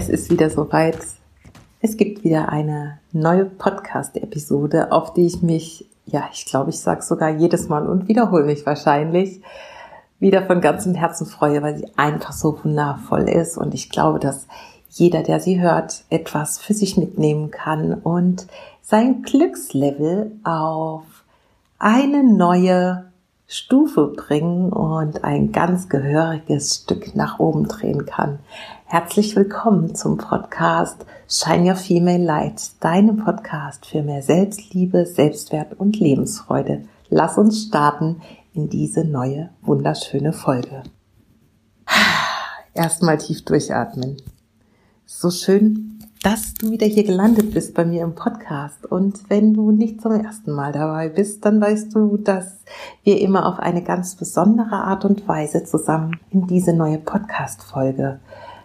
Es ist wieder soweit. Es gibt wieder eine neue Podcast-Episode, auf die ich mich, ja, ich glaube, ich sage sogar jedes Mal und wiederhole mich wahrscheinlich, wieder von ganzem Herzen freue, weil sie einfach so wundervoll ist. Und ich glaube, dass jeder, der sie hört, etwas für sich mitnehmen kann und sein Glückslevel auf eine neue Stufe bringen und ein ganz gehöriges Stück nach oben drehen kann. Herzlich willkommen zum Podcast Shine Your Female Light, deinem Podcast für mehr Selbstliebe, Selbstwert und Lebensfreude. Lass uns starten in diese neue, wunderschöne Folge. Erstmal tief durchatmen. So schön dass du wieder hier gelandet bist bei mir im Podcast. Und wenn du nicht zum ersten Mal dabei bist, dann weißt du, dass wir immer auf eine ganz besondere Art und Weise zusammen in diese neue Podcast-Folge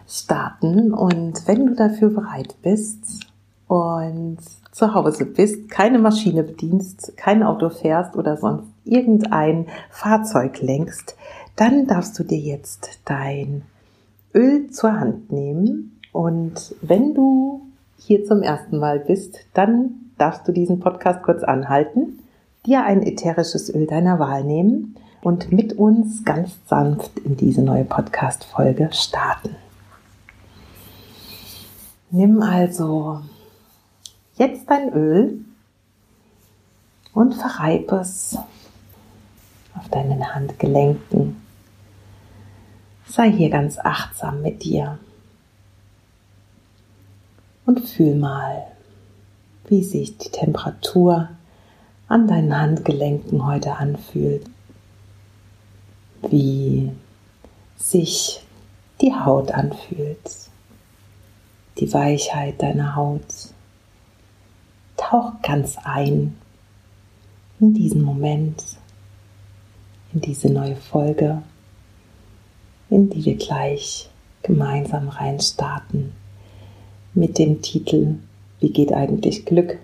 starten. Und wenn du dafür bereit bist und zu Hause bist, keine Maschine bedienst, kein Auto fährst oder sonst irgendein Fahrzeug lenkst, dann darfst du dir jetzt dein Öl zur Hand nehmen und wenn du hier zum ersten Mal bist, dann darfst du diesen Podcast kurz anhalten, dir ein ätherisches Öl deiner Wahl nehmen und mit uns ganz sanft in diese neue Podcast-Folge starten. Nimm also jetzt dein Öl und verreib es auf deinen Handgelenken. Sei hier ganz achtsam mit dir und fühl mal, wie sich die Temperatur an deinen Handgelenken heute anfühlt, wie sich die Haut anfühlt, die Weichheit deiner Haut. Tauch ganz ein in diesen Moment, in diese neue Folge, in die wir gleich gemeinsam reinstarten mit dem Titel Wie geht eigentlich Glück?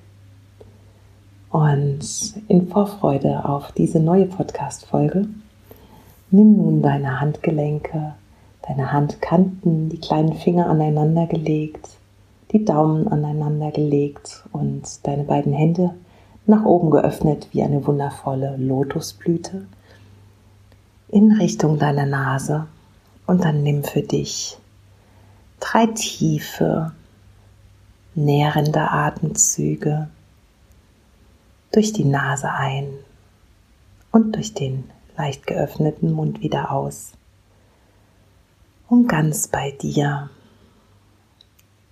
Und in Vorfreude auf diese neue Podcast-Folge, nimm nun deine Handgelenke, deine Handkanten, die kleinen Finger aneinander gelegt, die Daumen aneinander gelegt und deine beiden Hände nach oben geöffnet wie eine wundervolle Lotusblüte in Richtung deiner Nase und dann nimm für dich drei tiefe nährende Atemzüge durch die Nase ein und durch den leicht geöffneten Mund wieder aus. Und ganz bei dir,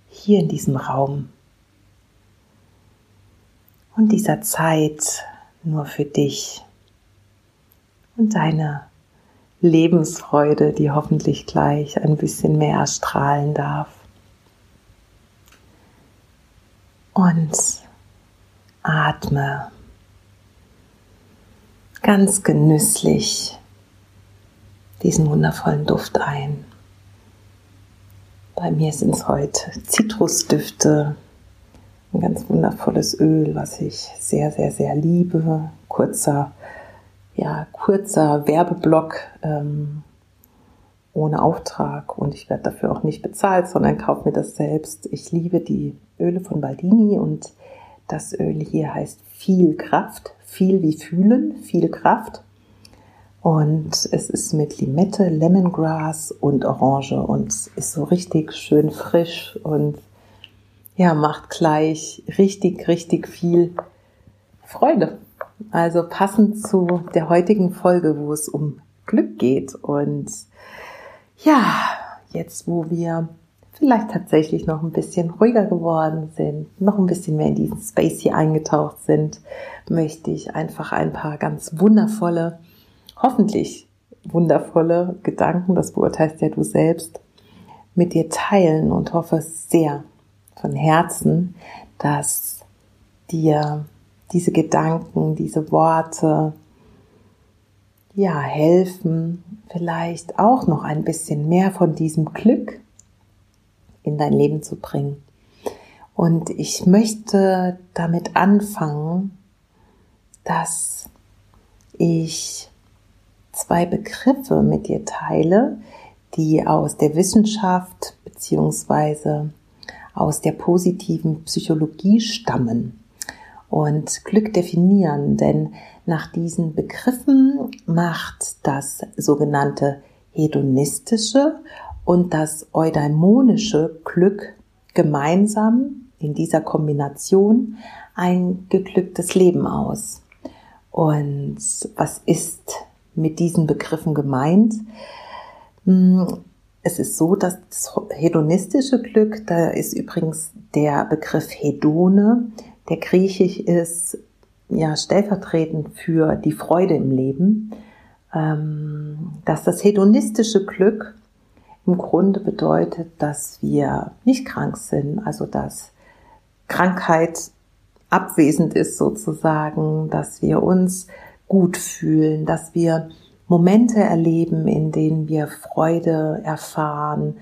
hier in diesem Raum und dieser Zeit nur für dich und deine Lebensfreude, die hoffentlich gleich ein bisschen mehr erstrahlen darf. Und atme ganz genüsslich diesen wundervollen Duft ein. Bei mir sind es heute Zitrusdüfte, ein ganz wundervolles Öl, was ich sehr, sehr, sehr liebe. Kurzer, ja, kurzer Werbeblock ähm, ohne Auftrag und ich werde dafür auch nicht bezahlt, sondern kaufe mir das selbst. Ich liebe die Öle von Baldini und das Öl hier heißt viel Kraft, viel wie fühlen, viel Kraft. Und es ist mit Limette, Lemongrass und Orange und ist so richtig schön frisch und ja, macht gleich richtig, richtig viel Freude. Also passend zu der heutigen Folge, wo es um Glück geht und ja, jetzt wo wir vielleicht tatsächlich noch ein bisschen ruhiger geworden sind, noch ein bisschen mehr in diesen Space hier eingetaucht sind, möchte ich einfach ein paar ganz wundervolle, hoffentlich wundervolle Gedanken, das beurteilst ja du selbst, mit dir teilen und hoffe sehr von Herzen, dass dir diese Gedanken, diese Worte, ja, helfen, vielleicht auch noch ein bisschen mehr von diesem Glück in dein Leben zu bringen. Und ich möchte damit anfangen, dass ich zwei Begriffe mit dir teile, die aus der Wissenschaft beziehungsweise aus der positiven Psychologie stammen und Glück definieren, denn nach diesen Begriffen macht das sogenannte hedonistische und das eudaimonische Glück gemeinsam in dieser Kombination ein geglücktes Leben aus. Und was ist mit diesen Begriffen gemeint? Hm, es ist so, dass das hedonistische Glück, da ist übrigens der Begriff Hedone, der griechisch ist, ja, stellvertretend für die Freude im Leben, ähm, dass das hedonistische Glück im Grunde bedeutet, dass wir nicht krank sind, also dass Krankheit abwesend ist sozusagen, dass wir uns gut fühlen, dass wir Momente erleben, in denen wir Freude erfahren,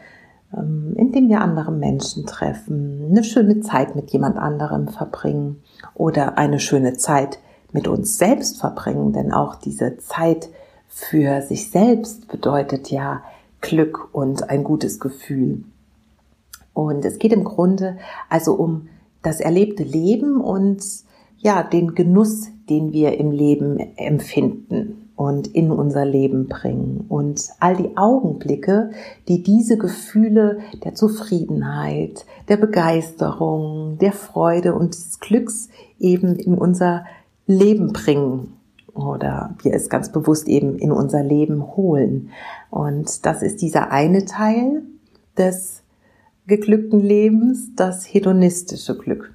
ähm, in denen wir andere Menschen treffen, eine schöne Zeit mit jemand anderem verbringen oder eine schöne Zeit mit uns selbst verbringen, denn auch diese Zeit für sich selbst bedeutet ja Glück und ein gutes Gefühl. Und es geht im Grunde also um das erlebte Leben und ja, den Genuss, den wir im Leben empfinden und in unser Leben bringen und all die Augenblicke, die diese Gefühle der Zufriedenheit, der Begeisterung, der Freude und des Glücks eben in unser Leben bringen oder wir es ganz bewusst eben in unser Leben holen. Und das ist dieser eine Teil des geglückten Lebens, das hedonistische Glück.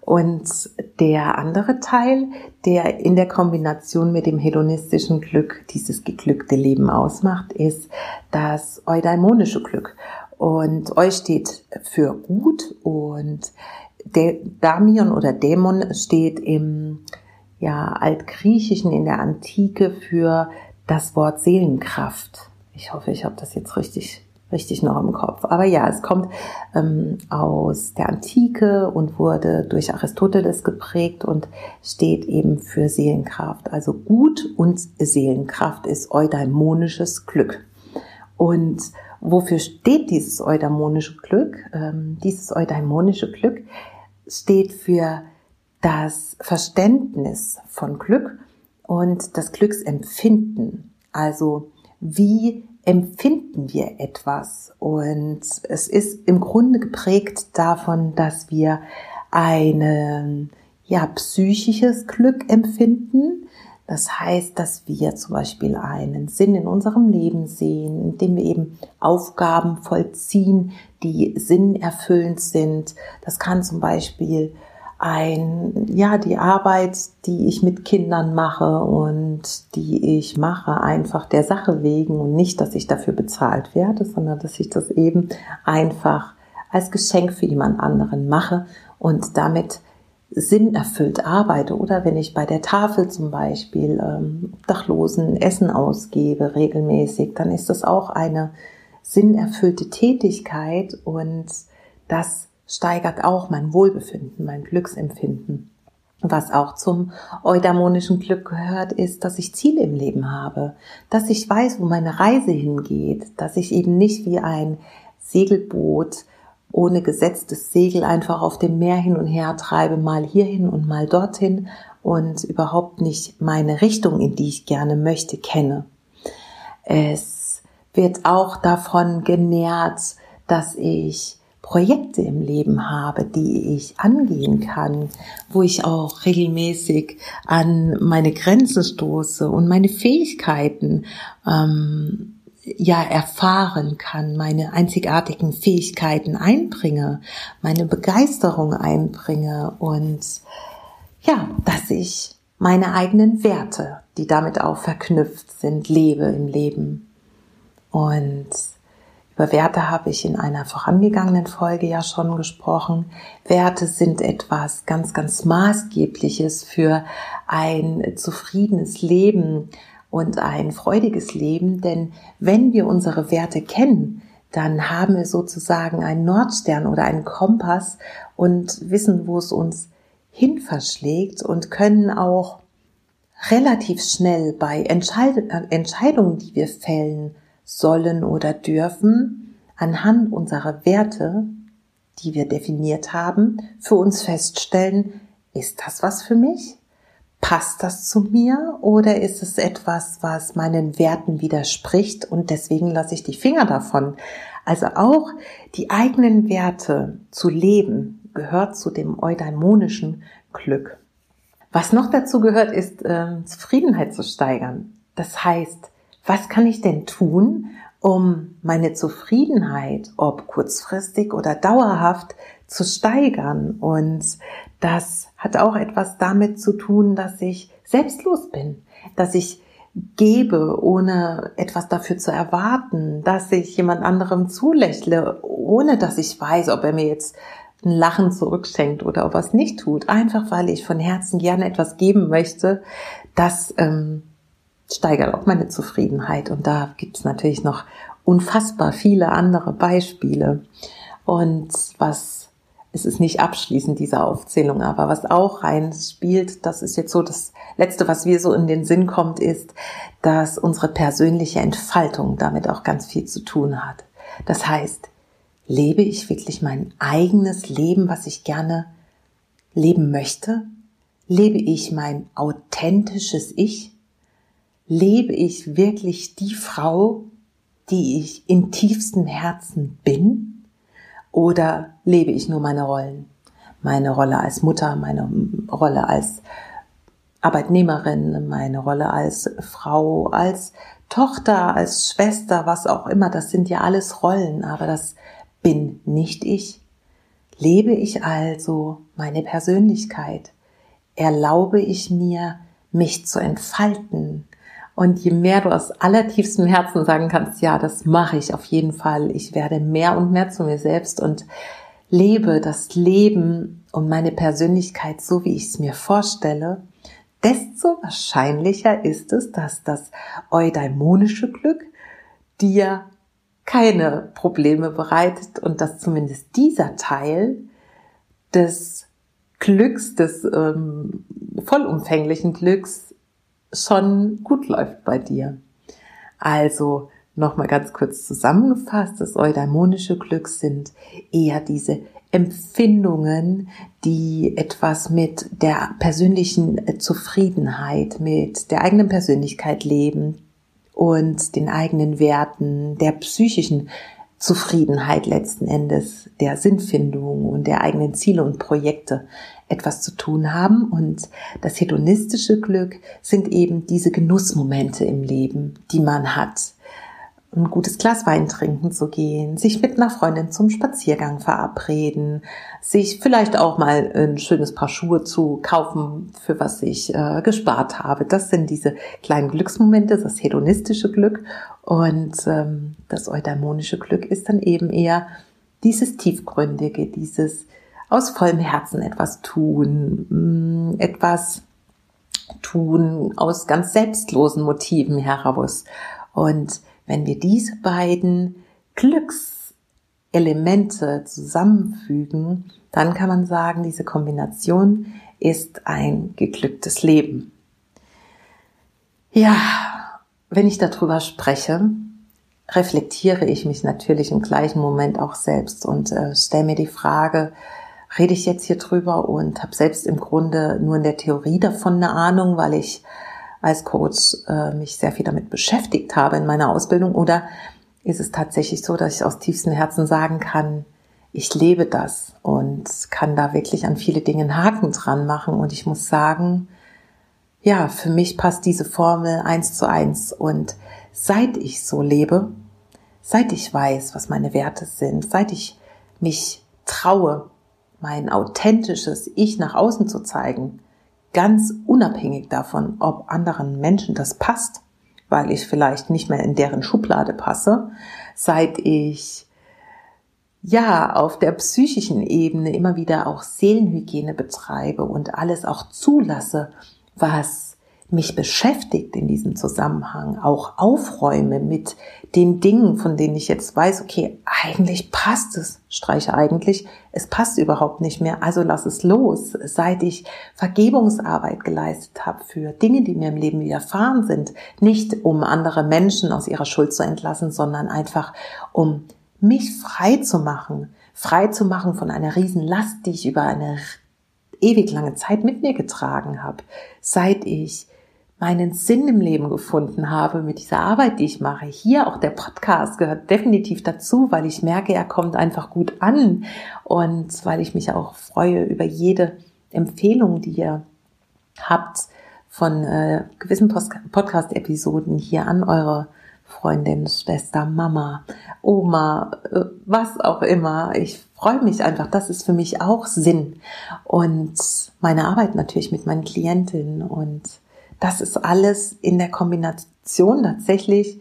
Und der andere Teil, der in der Kombination mit dem hedonistischen Glück dieses geglückte Leben ausmacht, ist das eudaimonische Glück. Und Eu steht für gut und der Damion oder Dämon steht im ja, Altgriechischen in der Antike für das Wort Seelenkraft. Ich hoffe, ich habe das jetzt richtig richtig noch im Kopf. Aber ja, es kommt ähm, aus der Antike und wurde durch Aristoteles geprägt und steht eben für Seelenkraft. Also Gut und Seelenkraft ist eudaimonisches Glück. Und wofür steht dieses eudaimonische Glück? Ähm, dieses eudaimonische Glück steht für das Verständnis von Glück und das Glücksempfinden. Also wie empfinden wir etwas. Und es ist im Grunde geprägt davon, dass wir ein ja, psychisches Glück empfinden. Das heißt, dass wir zum Beispiel einen Sinn in unserem Leben sehen, indem wir eben Aufgaben vollziehen, die sinnerfüllend sind. Das kann zum Beispiel ein, ja, die Arbeit, die ich mit Kindern mache und die ich mache, einfach der Sache wegen und nicht, dass ich dafür bezahlt werde, sondern dass ich das eben einfach als Geschenk für jemand anderen mache und damit sinnerfüllt arbeite. Oder wenn ich bei der Tafel zum Beispiel ähm, Dachlosen Essen ausgebe regelmäßig, dann ist das auch eine sinnerfüllte Tätigkeit und das steigert auch mein Wohlbefinden, mein Glücksempfinden. Was auch zum eudaimonischen Glück gehört, ist, dass ich Ziele im Leben habe, dass ich weiß, wo meine Reise hingeht, dass ich eben nicht wie ein Segelboot ohne gesetztes Segel einfach auf dem Meer hin und her treibe, mal hierhin und mal dorthin und überhaupt nicht meine Richtung, in die ich gerne möchte, kenne. Es wird auch davon genährt, dass ich Projekte im Leben habe, die ich angehen kann, wo ich auch regelmäßig an meine Grenzen stoße und meine Fähigkeiten ähm, ja erfahren kann, meine einzigartigen Fähigkeiten einbringe, meine Begeisterung einbringe und ja, dass ich meine eigenen Werte, die damit auch verknüpft sind, lebe im Leben. Und über Werte habe ich in einer vorangegangenen Folge ja schon gesprochen. Werte sind etwas ganz, ganz Maßgebliches für ein zufriedenes Leben und ein freudiges Leben, denn wenn wir unsere Werte kennen, dann haben wir sozusagen einen Nordstern oder einen Kompass und wissen, wo es uns hin verschlägt und können auch relativ schnell bei Entscheidungen, die wir fällen, sollen oder dürfen anhand unserer Werte, die wir definiert haben, für uns feststellen, ist das was für mich? Passt das zu mir oder ist es etwas, was meinen Werten widerspricht und deswegen lasse ich die Finger davon? Also auch die eigenen Werte zu leben gehört zu dem eudaimonischen Glück. Was noch dazu gehört, ist äh, Zufriedenheit zu steigern. Das heißt, was kann ich denn tun, um meine Zufriedenheit, ob kurzfristig oder dauerhaft, zu steigern? Und das hat auch etwas damit zu tun, dass ich selbstlos bin, dass ich gebe, ohne etwas dafür zu erwarten, dass ich jemand anderem zulächle, ohne dass ich weiß, ob er mir jetzt ein Lachen zurückschenkt oder ob er es nicht tut, einfach weil ich von Herzen gerne etwas geben möchte, das ähm, steigert auch meine Zufriedenheit. Und da gibt es natürlich noch unfassbar viele andere Beispiele. Und was, es ist nicht abschließend, diese Aufzählung, aber was auch reinspielt, das ist jetzt so das Letzte, was mir so in den Sinn kommt, ist, dass unsere persönliche Entfaltung damit auch ganz viel zu tun hat. Das heißt, lebe ich wirklich mein eigenes Leben, was ich gerne leben möchte? Lebe ich mein authentisches Ich? Lebe ich wirklich die Frau, die ich in tiefstem Herzen bin? Oder lebe ich nur meine Rollen? Meine Rolle als Mutter, meine Rolle als Arbeitnehmerin, meine Rolle als Frau, als Tochter, als Schwester, was auch immer, das sind ja alles Rollen, aber das bin nicht ich. Lebe ich also meine Persönlichkeit? Erlaube ich mir, mich zu entfalten? Und je mehr du aus allertiefstem Herzen sagen kannst, ja, das mache ich auf jeden Fall. Ich werde mehr und mehr zu mir selbst und lebe das Leben und meine Persönlichkeit so, wie ich es mir vorstelle, desto wahrscheinlicher ist es, dass das eudaimonische Glück dir keine Probleme bereitet und dass zumindest dieser Teil des Glücks, des ähm, vollumfänglichen Glücks schon gut läuft bei dir. Also nochmal ganz kurz zusammengefasst, das eudaimonische Glück sind eher diese Empfindungen, die etwas mit der persönlichen Zufriedenheit, mit der eigenen Persönlichkeit leben, und den eigenen Werten, der psychischen Zufriedenheit letzten Endes, der Sinnfindung und der eigenen Ziele und Projekte etwas zu tun haben. Und das hedonistische Glück sind eben diese Genussmomente im Leben, die man hat, ein gutes Glas Wein trinken zu gehen, sich mit einer Freundin zum Spaziergang verabreden, sich vielleicht auch mal ein schönes Paar Schuhe zu kaufen, für was ich äh, gespart habe. Das sind diese kleinen Glücksmomente, das hedonistische Glück. Und ähm, das eudaimonische Glück ist dann eben eher dieses tiefgründige, dieses aus vollem Herzen etwas tun, mm, etwas tun aus ganz selbstlosen Motiven heraus. Und wenn wir diese beiden Glückselemente zusammenfügen, dann kann man sagen, diese Kombination ist ein geglücktes Leben. Ja, wenn ich darüber spreche, reflektiere ich mich natürlich im gleichen Moment auch selbst und äh, stelle mir die Frage, rede ich jetzt hier drüber und habe selbst im Grunde nur in der Theorie davon eine Ahnung, weil ich als Coach äh, mich sehr viel damit beschäftigt habe in meiner Ausbildung. Oder ist es tatsächlich so, dass ich aus tiefstem Herzen sagen kann, ich lebe das und kann da wirklich an viele Dinge einen Haken dran machen. Und ich muss sagen, ja, für mich passt diese Formel eins zu eins. Und seit ich so lebe, seit ich weiß, was meine Werte sind, seit ich mich traue, mein authentisches Ich nach außen zu zeigen, ganz unabhängig davon, ob anderen Menschen das passt, weil ich vielleicht nicht mehr in deren Schublade passe, seit ich ja auf der psychischen Ebene immer wieder auch Seelenhygiene betreibe und alles auch zulasse, was mich beschäftigt in diesem Zusammenhang, auch aufräume mit den Dingen, von denen ich jetzt weiß, okay, eigentlich passt es, streiche eigentlich, es passt überhaupt nicht mehr, also lass es los. Seit ich Vergebungsarbeit geleistet habe für Dinge, die mir im Leben widerfahren sind, nicht um andere Menschen aus ihrer Schuld zu entlassen, sondern einfach um mich frei zu machen, frei zu machen von einer Riesenlast, die ich über eine ewig lange Zeit mit mir getragen habe, seit ich meinen Sinn im Leben gefunden habe mit dieser Arbeit, die ich mache. Hier auch der Podcast gehört definitiv dazu, weil ich merke, er kommt einfach gut an und weil ich mich auch freue über jede Empfehlung, die ihr habt von äh, gewissen Podcast-Episoden hier an eure Freundin, Schwester, Mama, Oma, äh, was auch immer. Ich freue mich einfach. Das ist für mich auch Sinn. Und meine Arbeit natürlich mit meinen Klientinnen und das ist alles in der Kombination tatsächlich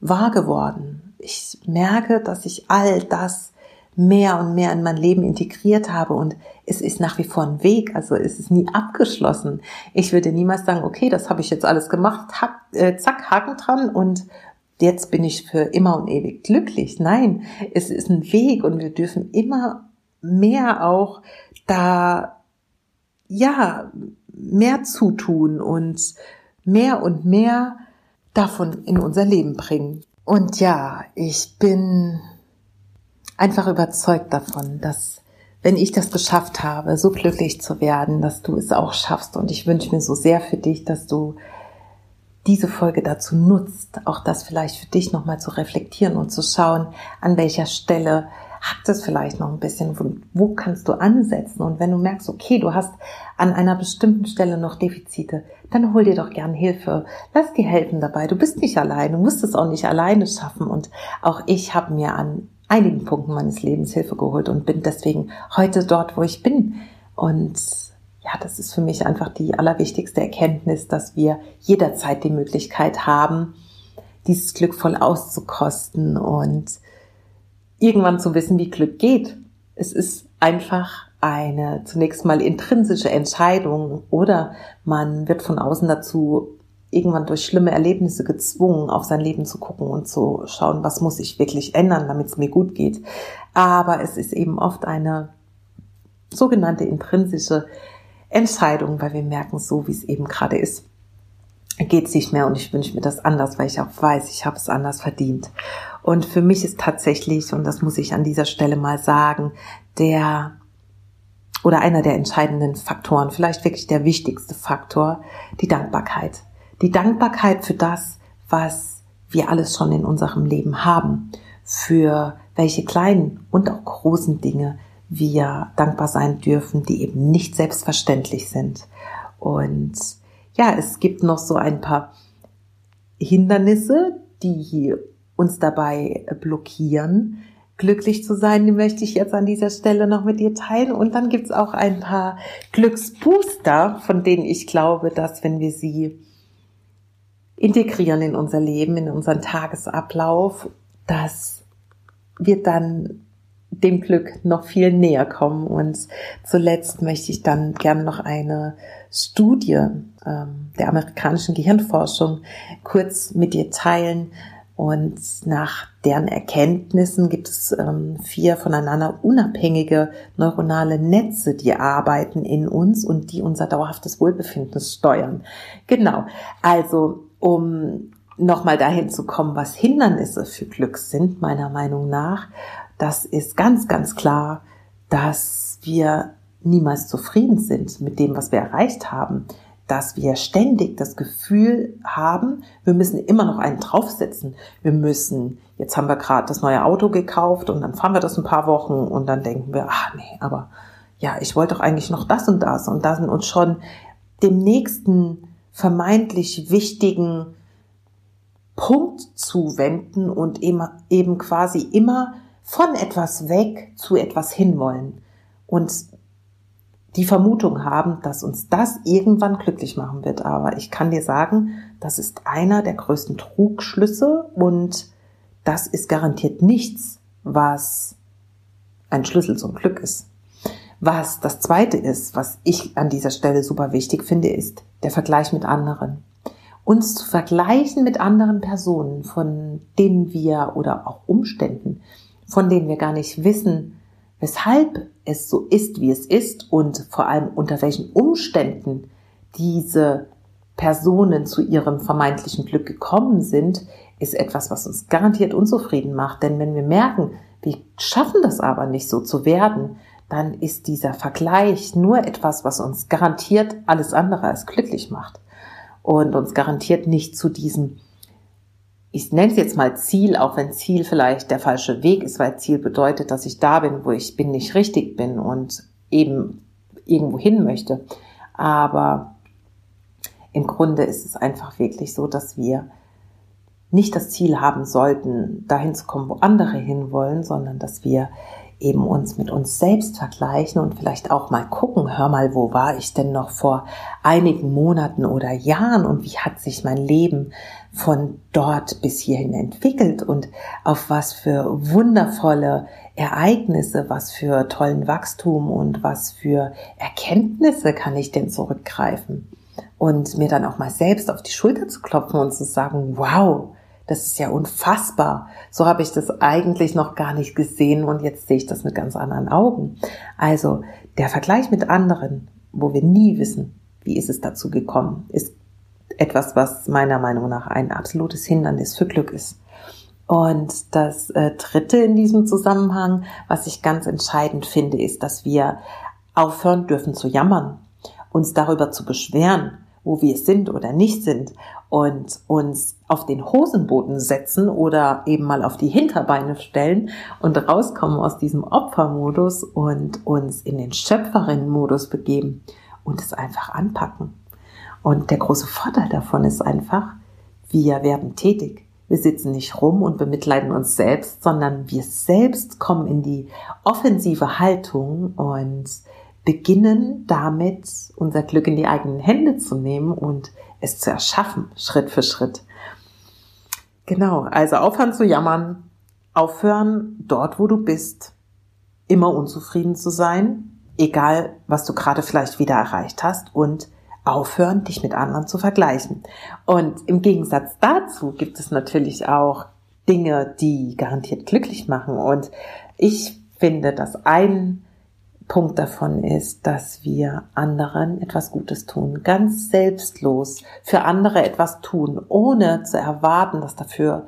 wahr geworden. Ich merke, dass ich all das mehr und mehr in mein Leben integriert habe und es ist nach wie vor ein Weg, also es ist nie abgeschlossen. Ich würde niemals sagen, okay, das habe ich jetzt alles gemacht, hack, äh, zack, Haken dran und jetzt bin ich für immer und ewig glücklich. Nein, es ist ein Weg und wir dürfen immer mehr auch da, ja, mehr zutun und mehr und mehr davon in unser Leben bringen. Und ja, ich bin einfach überzeugt davon, dass wenn ich das geschafft habe, so glücklich zu werden, dass du es auch schaffst. Und ich wünsche mir so sehr für dich, dass du diese Folge dazu nutzt, auch das vielleicht für dich nochmal zu reflektieren und zu schauen, an welcher Stelle hakt es vielleicht noch ein bisschen, wo, wo kannst du ansetzen? Und wenn du merkst, okay, du hast an einer bestimmten Stelle noch Defizite, dann hol dir doch gern Hilfe. Lass dir helfen dabei. Du bist nicht allein. Du musst es auch nicht alleine schaffen. Und auch ich habe mir an einigen Punkten meines Lebens Hilfe geholt und bin deswegen heute dort, wo ich bin. Und ja, das ist für mich einfach die allerwichtigste Erkenntnis, dass wir jederzeit die Möglichkeit haben, dieses Glück voll auszukosten und irgendwann zu wissen, wie Glück geht. Es ist einfach eine zunächst mal intrinsische Entscheidung oder man wird von außen dazu irgendwann durch schlimme Erlebnisse gezwungen, auf sein Leben zu gucken und zu schauen, was muss ich wirklich ändern, damit es mir gut geht. Aber es ist eben oft eine sogenannte intrinsische Entscheidung, weil wir merken, so wie es eben gerade ist, geht es nicht mehr und ich wünsche mir das anders, weil ich auch weiß, ich habe es anders verdient. Und für mich ist tatsächlich, und das muss ich an dieser Stelle mal sagen, der oder einer der entscheidenden Faktoren, vielleicht wirklich der wichtigste Faktor, die Dankbarkeit. Die Dankbarkeit für das, was wir alles schon in unserem Leben haben, für welche kleinen und auch großen Dinge wir dankbar sein dürfen, die eben nicht selbstverständlich sind. Und ja, es gibt noch so ein paar Hindernisse, die uns dabei blockieren, glücklich zu sein, die möchte ich jetzt an dieser Stelle noch mit dir teilen. Und dann gibt's auch ein paar Glücksbooster, von denen ich glaube, dass wenn wir sie integrieren in unser Leben, in unseren Tagesablauf, dass wir dann dem Glück noch viel näher kommen. Und zuletzt möchte ich dann gerne noch eine Studie ähm, der amerikanischen Gehirnforschung kurz mit dir teilen, und nach deren Erkenntnissen gibt es ähm, vier voneinander unabhängige neuronale Netze, die arbeiten in uns und die unser dauerhaftes Wohlbefinden steuern. Genau. Also, um nochmal dahin zu kommen, was Hindernisse für Glück sind, meiner Meinung nach, das ist ganz, ganz klar, dass wir niemals zufrieden sind mit dem, was wir erreicht haben dass wir ständig das Gefühl haben, wir müssen immer noch einen draufsetzen. Wir müssen, jetzt haben wir gerade das neue Auto gekauft und dann fahren wir das ein paar Wochen und dann denken wir, ach nee, aber ja, ich wollte doch eigentlich noch das und das und da sind uns schon dem nächsten vermeintlich wichtigen Punkt zuwenden und eben quasi immer von etwas weg zu etwas hinwollen. Und die Vermutung haben, dass uns das irgendwann glücklich machen wird. Aber ich kann dir sagen, das ist einer der größten Trugschlüsse und das ist garantiert nichts, was ein Schlüssel zum Glück ist. Was das zweite ist, was ich an dieser Stelle super wichtig finde, ist der Vergleich mit anderen. Uns zu vergleichen mit anderen Personen, von denen wir oder auch Umständen, von denen wir gar nicht wissen, weshalb es so ist, wie es ist und vor allem unter welchen Umständen diese Personen zu ihrem vermeintlichen Glück gekommen sind, ist etwas, was uns garantiert unzufrieden macht. Denn wenn wir merken, wir schaffen das aber nicht so zu werden, dann ist dieser Vergleich nur etwas, was uns garantiert alles andere als glücklich macht und uns garantiert nicht zu diesem, ich nenne es jetzt mal Ziel, auch wenn Ziel vielleicht der falsche Weg ist, weil Ziel bedeutet, dass ich da bin, wo ich bin, nicht richtig bin und eben irgendwo hin möchte. Aber im Grunde ist es einfach wirklich so, dass wir nicht das Ziel haben sollten, dahin zu kommen, wo andere hinwollen, sondern dass wir eben uns mit uns selbst vergleichen und vielleicht auch mal gucken, hör mal, wo war ich denn noch vor einigen Monaten oder Jahren und wie hat sich mein Leben von dort bis hierhin entwickelt und auf was für wundervolle Ereignisse, was für tollen Wachstum und was für Erkenntnisse kann ich denn zurückgreifen? Und mir dann auch mal selbst auf die Schulter zu klopfen und zu sagen, wow, das ist ja unfassbar. So habe ich das eigentlich noch gar nicht gesehen und jetzt sehe ich das mit ganz anderen Augen. Also der Vergleich mit anderen, wo wir nie wissen, wie ist es dazu gekommen, ist etwas, was meiner Meinung nach ein absolutes Hindernis für Glück ist. Und das äh, Dritte in diesem Zusammenhang, was ich ganz entscheidend finde, ist, dass wir aufhören dürfen zu jammern, uns darüber zu beschweren, wo wir sind oder nicht sind und uns auf den Hosenboden setzen oder eben mal auf die Hinterbeine stellen und rauskommen aus diesem Opfermodus und uns in den Schöpferinnenmodus begeben und es einfach anpacken. Und der große Vorteil davon ist einfach, wir werden tätig. Wir sitzen nicht rum und bemitleiden uns selbst, sondern wir selbst kommen in die offensive Haltung und beginnen damit unser Glück in die eigenen Hände zu nehmen und es zu erschaffen, Schritt für Schritt. Genau, also aufhören zu jammern, aufhören dort, wo du bist, immer unzufrieden zu sein, egal was du gerade vielleicht wieder erreicht hast und aufhören, dich mit anderen zu vergleichen. Und im Gegensatz dazu gibt es natürlich auch Dinge, die garantiert glücklich machen. Und ich finde, dass ein Punkt davon ist, dass wir anderen etwas Gutes tun, ganz selbstlos für andere etwas tun, ohne zu erwarten, dass dafür,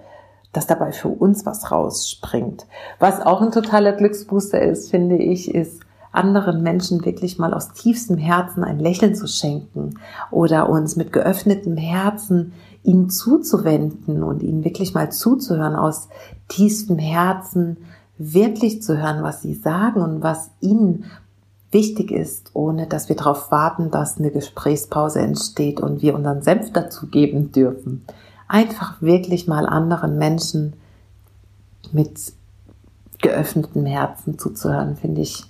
dass dabei für uns was rausspringt. Was auch ein totaler Glücksbooster ist, finde ich, ist anderen Menschen wirklich mal aus tiefstem Herzen ein Lächeln zu schenken oder uns mit geöffnetem Herzen ihnen zuzuwenden und ihnen wirklich mal zuzuhören aus tiefstem Herzen wirklich zu hören, was sie sagen und was ihnen wichtig ist, ohne dass wir darauf warten, dass eine Gesprächspause entsteht und wir unseren Senf dazu geben dürfen. Einfach wirklich mal anderen Menschen mit geöffnetem Herzen zuzuhören, finde ich,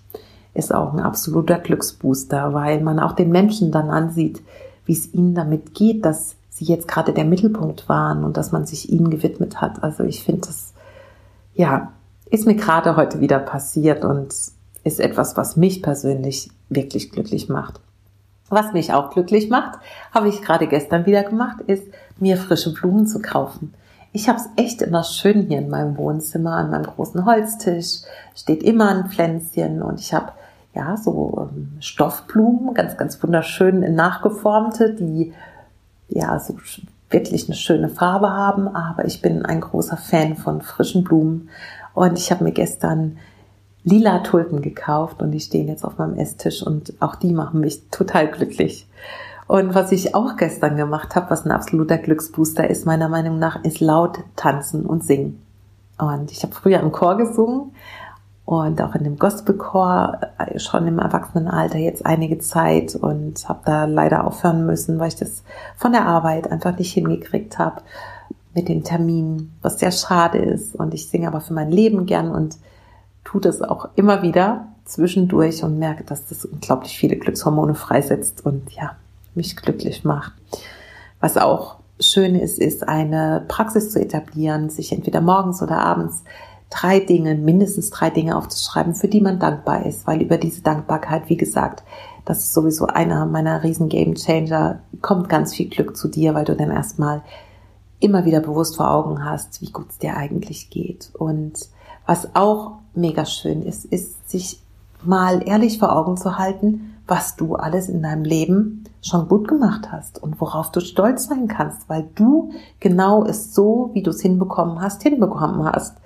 ist auch ein absoluter Glücksbooster, weil man auch den Menschen dann ansieht, wie es ihnen damit geht, dass sie jetzt gerade der Mittelpunkt waren und dass man sich ihnen gewidmet hat. Also ich finde das, ja, ist mir gerade heute wieder passiert und ist etwas, was mich persönlich wirklich glücklich macht. Was mich auch glücklich macht, habe ich gerade gestern wieder gemacht, ist mir frische Blumen zu kaufen. Ich habe es echt immer schön hier in meinem Wohnzimmer an meinem großen Holztisch. Steht immer ein Pflänzchen und ich habe ja so ähm, Stoffblumen, ganz, ganz wunderschön nachgeformte, die ja so wirklich eine schöne Farbe haben. Aber ich bin ein großer Fan von frischen Blumen und ich habe mir gestern lila Tulpen gekauft und die stehen jetzt auf meinem Esstisch und auch die machen mich total glücklich. Und was ich auch gestern gemacht habe, was ein absoluter Glücksbooster ist, meiner Meinung nach, ist laut tanzen und singen. Und ich habe früher im Chor gesungen und auch in dem Gospelchor äh, schon im Erwachsenenalter jetzt einige Zeit und habe da leider aufhören müssen, weil ich das von der Arbeit einfach nicht hingekriegt habe mit den Terminen, was sehr schade ist. Und ich singe aber für mein Leben gern und tue das auch immer wieder zwischendurch und merke, dass das unglaublich viele Glückshormone freisetzt und ja, mich glücklich macht. Was auch schön ist, ist eine Praxis zu etablieren, sich entweder morgens oder abends drei Dinge, mindestens drei Dinge aufzuschreiben, für die man dankbar ist, weil über diese Dankbarkeit, wie gesagt, das ist sowieso einer meiner riesen Game Changer, kommt ganz viel Glück zu dir, weil du dann erstmal immer wieder bewusst vor Augen hast, wie gut es dir eigentlich geht. Und was auch mega schön ist, ist sich mal ehrlich vor Augen zu halten, was du alles in deinem Leben schon gut gemacht hast und worauf du stolz sein kannst, weil du genau es so, wie du es hinbekommen hast, hinbekommen hast.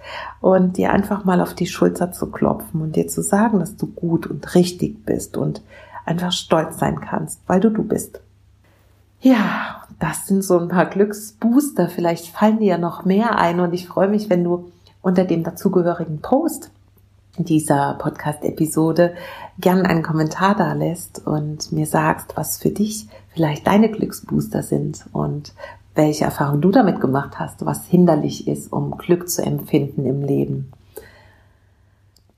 Und dir einfach mal auf die Schulter zu klopfen und dir zu sagen, dass du gut und richtig bist und einfach stolz sein kannst, weil du du bist. Ja, das sind so ein paar Glücksbooster. Vielleicht fallen dir ja noch mehr ein und ich freue mich, wenn du unter dem dazugehörigen Post dieser Podcast-Episode gern einen Kommentar da lässt und mir sagst, was für dich vielleicht deine Glücksbooster sind und welche Erfahrungen du damit gemacht hast, was hinderlich ist, um Glück zu empfinden im Leben.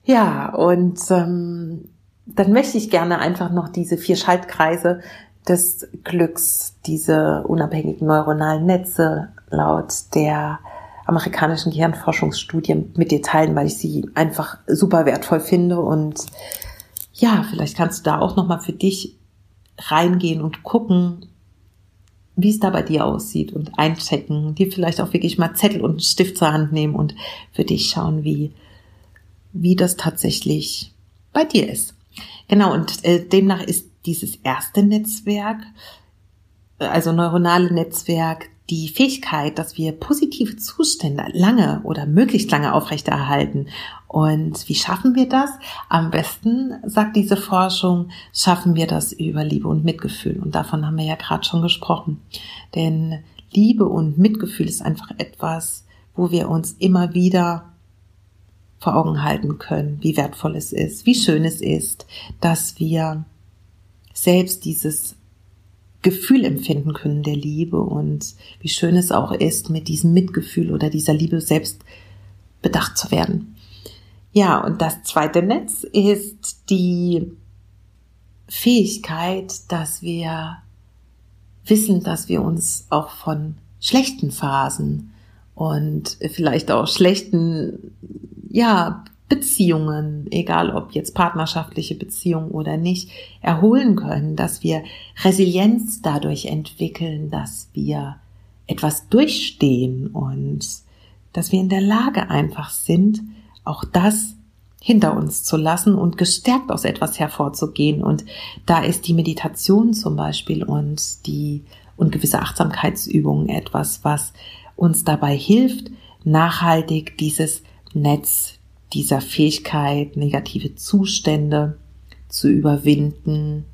Ja, und ähm, dann möchte ich gerne einfach noch diese vier Schaltkreise des Glücks, diese unabhängigen neuronalen Netze laut der amerikanischen Gehirnforschungsstudie mit dir teilen, weil ich sie einfach super wertvoll finde und ja, vielleicht kannst du da auch nochmal für dich reingehen und gucken, wie es da bei dir aussieht und einchecken, dir vielleicht auch wirklich mal Zettel und einen Stift zur Hand nehmen und für dich schauen, wie, wie das tatsächlich bei dir ist. Genau, und äh, demnach ist dieses erste Netzwerk, äh, also neuronale Netzwerk, die Fähigkeit, dass wir positive Zustände lange oder möglichst lange aufrechterhalten. Und wie schaffen wir das? Am besten, sagt diese Forschung, schaffen wir das über Liebe und Mitgefühl. Und davon haben wir ja gerade schon gesprochen. Denn Liebe und Mitgefühl ist einfach etwas, wo wir uns immer wieder vor Augen halten können, wie wertvoll es ist, wie schön es ist, dass wir selbst dieses Gefühl empfinden können der Liebe und wie schön es auch ist, mit diesem Mitgefühl oder dieser Liebe selbst bedacht zu werden. Ja, und das zweite Netz ist die Fähigkeit, dass wir wissen, dass wir uns auch von schlechten Phasen und vielleicht auch schlechten, ja, Beziehungen, egal ob jetzt partnerschaftliche Beziehungen oder nicht, erholen können, dass wir Resilienz dadurch entwickeln, dass wir etwas durchstehen und dass wir in der Lage einfach sind, auch das hinter uns zu lassen und gestärkt aus etwas hervorzugehen. Und da ist die Meditation zum Beispiel und die und gewisse Achtsamkeitsübungen etwas, was uns dabei hilft, nachhaltig dieses Netz dieser Fähigkeit, negative Zustände zu überwinden,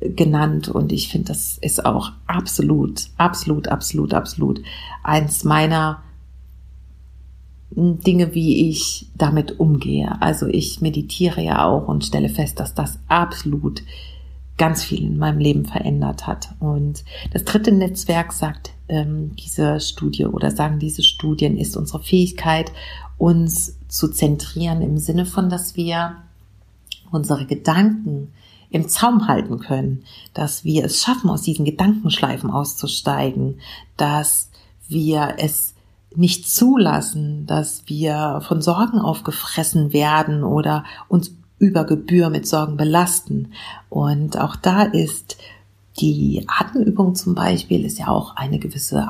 genannt. Und ich finde, das ist auch absolut, absolut, absolut, absolut eins meiner Dinge, wie ich damit umgehe. Also ich meditiere ja auch und stelle fest, dass das absolut ganz viel in meinem Leben verändert hat. Und das dritte Netzwerk sagt ähm, diese Studie oder sagen diese Studien, ist unsere Fähigkeit, uns zu zentrieren im Sinne von, dass wir unsere Gedanken im Zaum halten können, dass wir es schaffen, aus diesen Gedankenschleifen auszusteigen, dass wir es nicht zulassen, dass wir von Sorgen aufgefressen werden oder uns über Gebühr mit Sorgen belasten. Und auch da ist die Atemübung zum Beispiel ist ja auch eine gewisse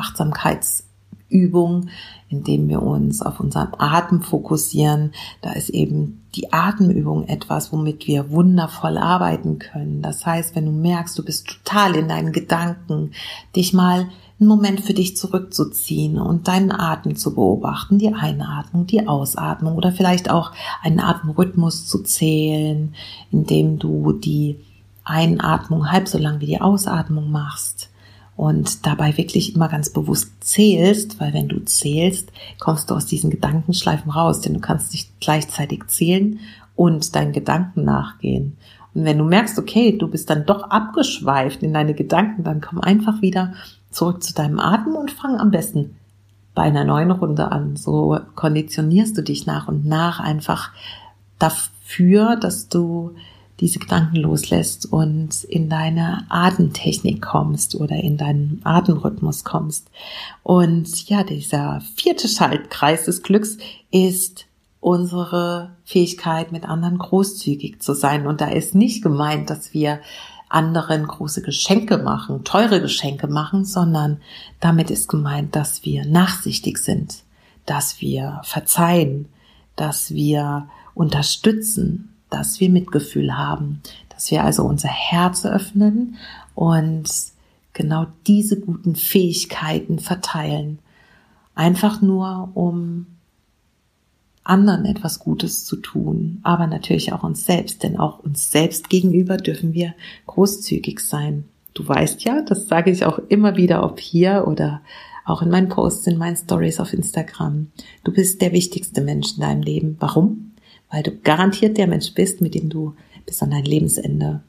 Achtsamkeitsübung, indem wir uns auf unseren Atem fokussieren. Da ist eben die Atemübung etwas, womit wir wundervoll arbeiten können. Das heißt, wenn du merkst, du bist total in deinen Gedanken, dich mal einen Moment für dich zurückzuziehen und deinen Atem zu beobachten, die Einatmung, die Ausatmung oder vielleicht auch einen Atemrhythmus zu zählen, indem du die Einatmung halb so lang wie die Ausatmung machst und dabei wirklich immer ganz bewusst zählst, weil wenn du zählst, kommst du aus diesen Gedankenschleifen raus, denn du kannst nicht gleichzeitig zählen und deinen Gedanken nachgehen. Und wenn du merkst, okay, du bist dann doch abgeschweift in deine Gedanken, dann komm einfach wieder zurück zu deinem Atem und fang am besten bei einer neuen Runde an. So konditionierst du dich nach und nach einfach dafür, dass du diese Gedanken loslässt und in deine Atemtechnik kommst oder in deinen Atemrhythmus kommst. Und ja, dieser vierte Schaltkreis des Glücks ist unsere Fähigkeit, mit anderen großzügig zu sein. Und da ist nicht gemeint, dass wir anderen große Geschenke machen, teure Geschenke machen, sondern damit ist gemeint, dass wir nachsichtig sind, dass wir verzeihen, dass wir unterstützen, dass wir Mitgefühl haben, dass wir also unser Herz öffnen und genau diese guten Fähigkeiten verteilen. Einfach nur, um anderen etwas Gutes zu tun, aber natürlich auch uns selbst, denn auch uns selbst gegenüber dürfen wir großzügig sein. Du weißt ja, das sage ich auch immer wieder, ob hier oder auch in meinen Posts, in meinen Stories auf Instagram. Du bist der wichtigste Mensch in deinem Leben. Warum? Weil du garantiert der Mensch bist, mit dem du bis an dein Lebensende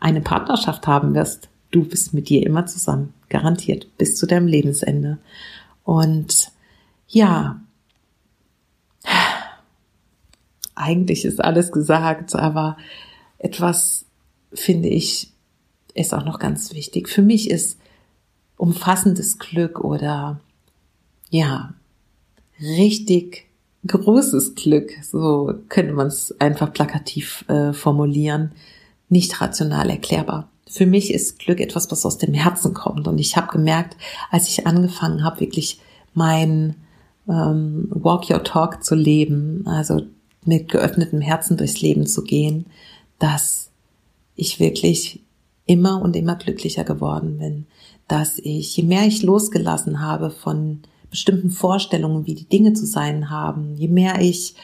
eine Partnerschaft haben wirst. Du bist mit dir immer zusammen, garantiert, bis zu deinem Lebensende. Und ja, eigentlich ist alles gesagt, aber etwas finde ich ist auch noch ganz wichtig. Für mich ist umfassendes Glück oder ja, richtig großes Glück, so könnte man es einfach plakativ äh, formulieren, nicht rational erklärbar. Für mich ist Glück etwas, was aus dem Herzen kommt. Und ich habe gemerkt, als ich angefangen habe, wirklich mein ähm, Walk Your Talk zu leben, also mit geöffnetem Herzen durchs Leben zu gehen, dass ich wirklich immer und immer glücklicher geworden bin, dass ich, je mehr ich losgelassen habe von bestimmten Vorstellungen, wie die Dinge zu sein haben, je mehr ich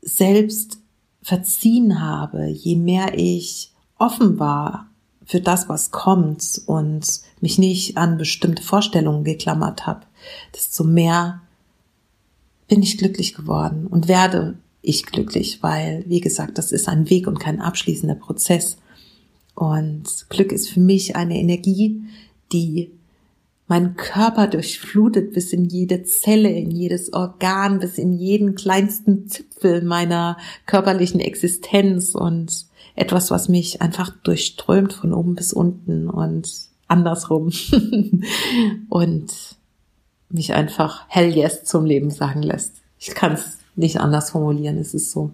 selbst verziehen habe, je mehr ich offen war für das, was kommt und mich nicht an bestimmte Vorstellungen geklammert habe, desto mehr bin ich glücklich geworden und werde ich glücklich, weil, wie gesagt, das ist ein Weg und kein abschließender Prozess. Und Glück ist für mich eine Energie, die meinen Körper durchflutet bis in jede Zelle, in jedes Organ, bis in jeden kleinsten Zipfel meiner körperlichen Existenz und etwas, was mich einfach durchströmt von oben bis unten und andersrum und mich einfach hell yes zum Leben sagen lässt. Ich kann es nicht anders formulieren, es ist so.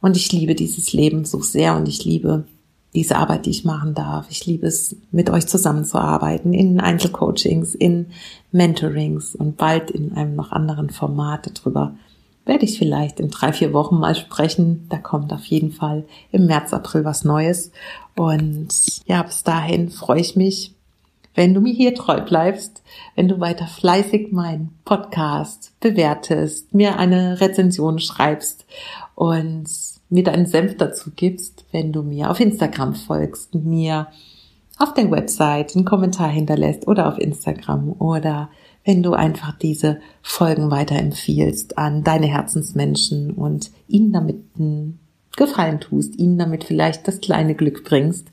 Und ich liebe dieses Leben so sehr und ich liebe diese Arbeit, die ich machen darf. Ich liebe es, mit euch zusammenzuarbeiten in Einzelcoachings, in Mentorings und bald in einem noch anderen Format darüber werde ich vielleicht in drei, vier Wochen mal sprechen. Da kommt auf jeden Fall im März, April was Neues. Und ja, bis dahin freue ich mich, wenn du mir hier treu bleibst, wenn du weiter fleißig meinen Podcast bewertest, mir eine Rezension schreibst und mir deinen Senf dazu gibst, wenn du mir auf Instagram folgst mir auf der Website einen Kommentar hinterlässt oder auf Instagram oder wenn du einfach diese Folgen weiterempfiehlst an deine Herzensmenschen und ihnen damit einen Gefallen tust, ihnen damit vielleicht das kleine Glück bringst.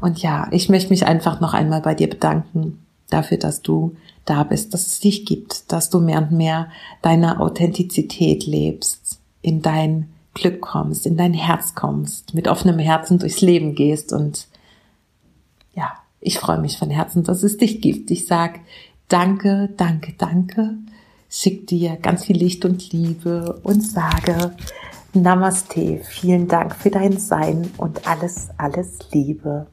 Und ja, ich möchte mich einfach noch einmal bei dir bedanken dafür, dass du da bist, dass es dich gibt, dass du mehr und mehr deine Authentizität lebst, in dein Glück kommst, in dein Herz kommst, mit offenem Herzen durchs Leben gehst und ja, ich freue mich von Herzen, dass es dich gibt. Ich sag danke, danke, danke, schick dir ganz viel Licht und Liebe und sage Namaste, vielen Dank für dein Sein und alles, alles Liebe.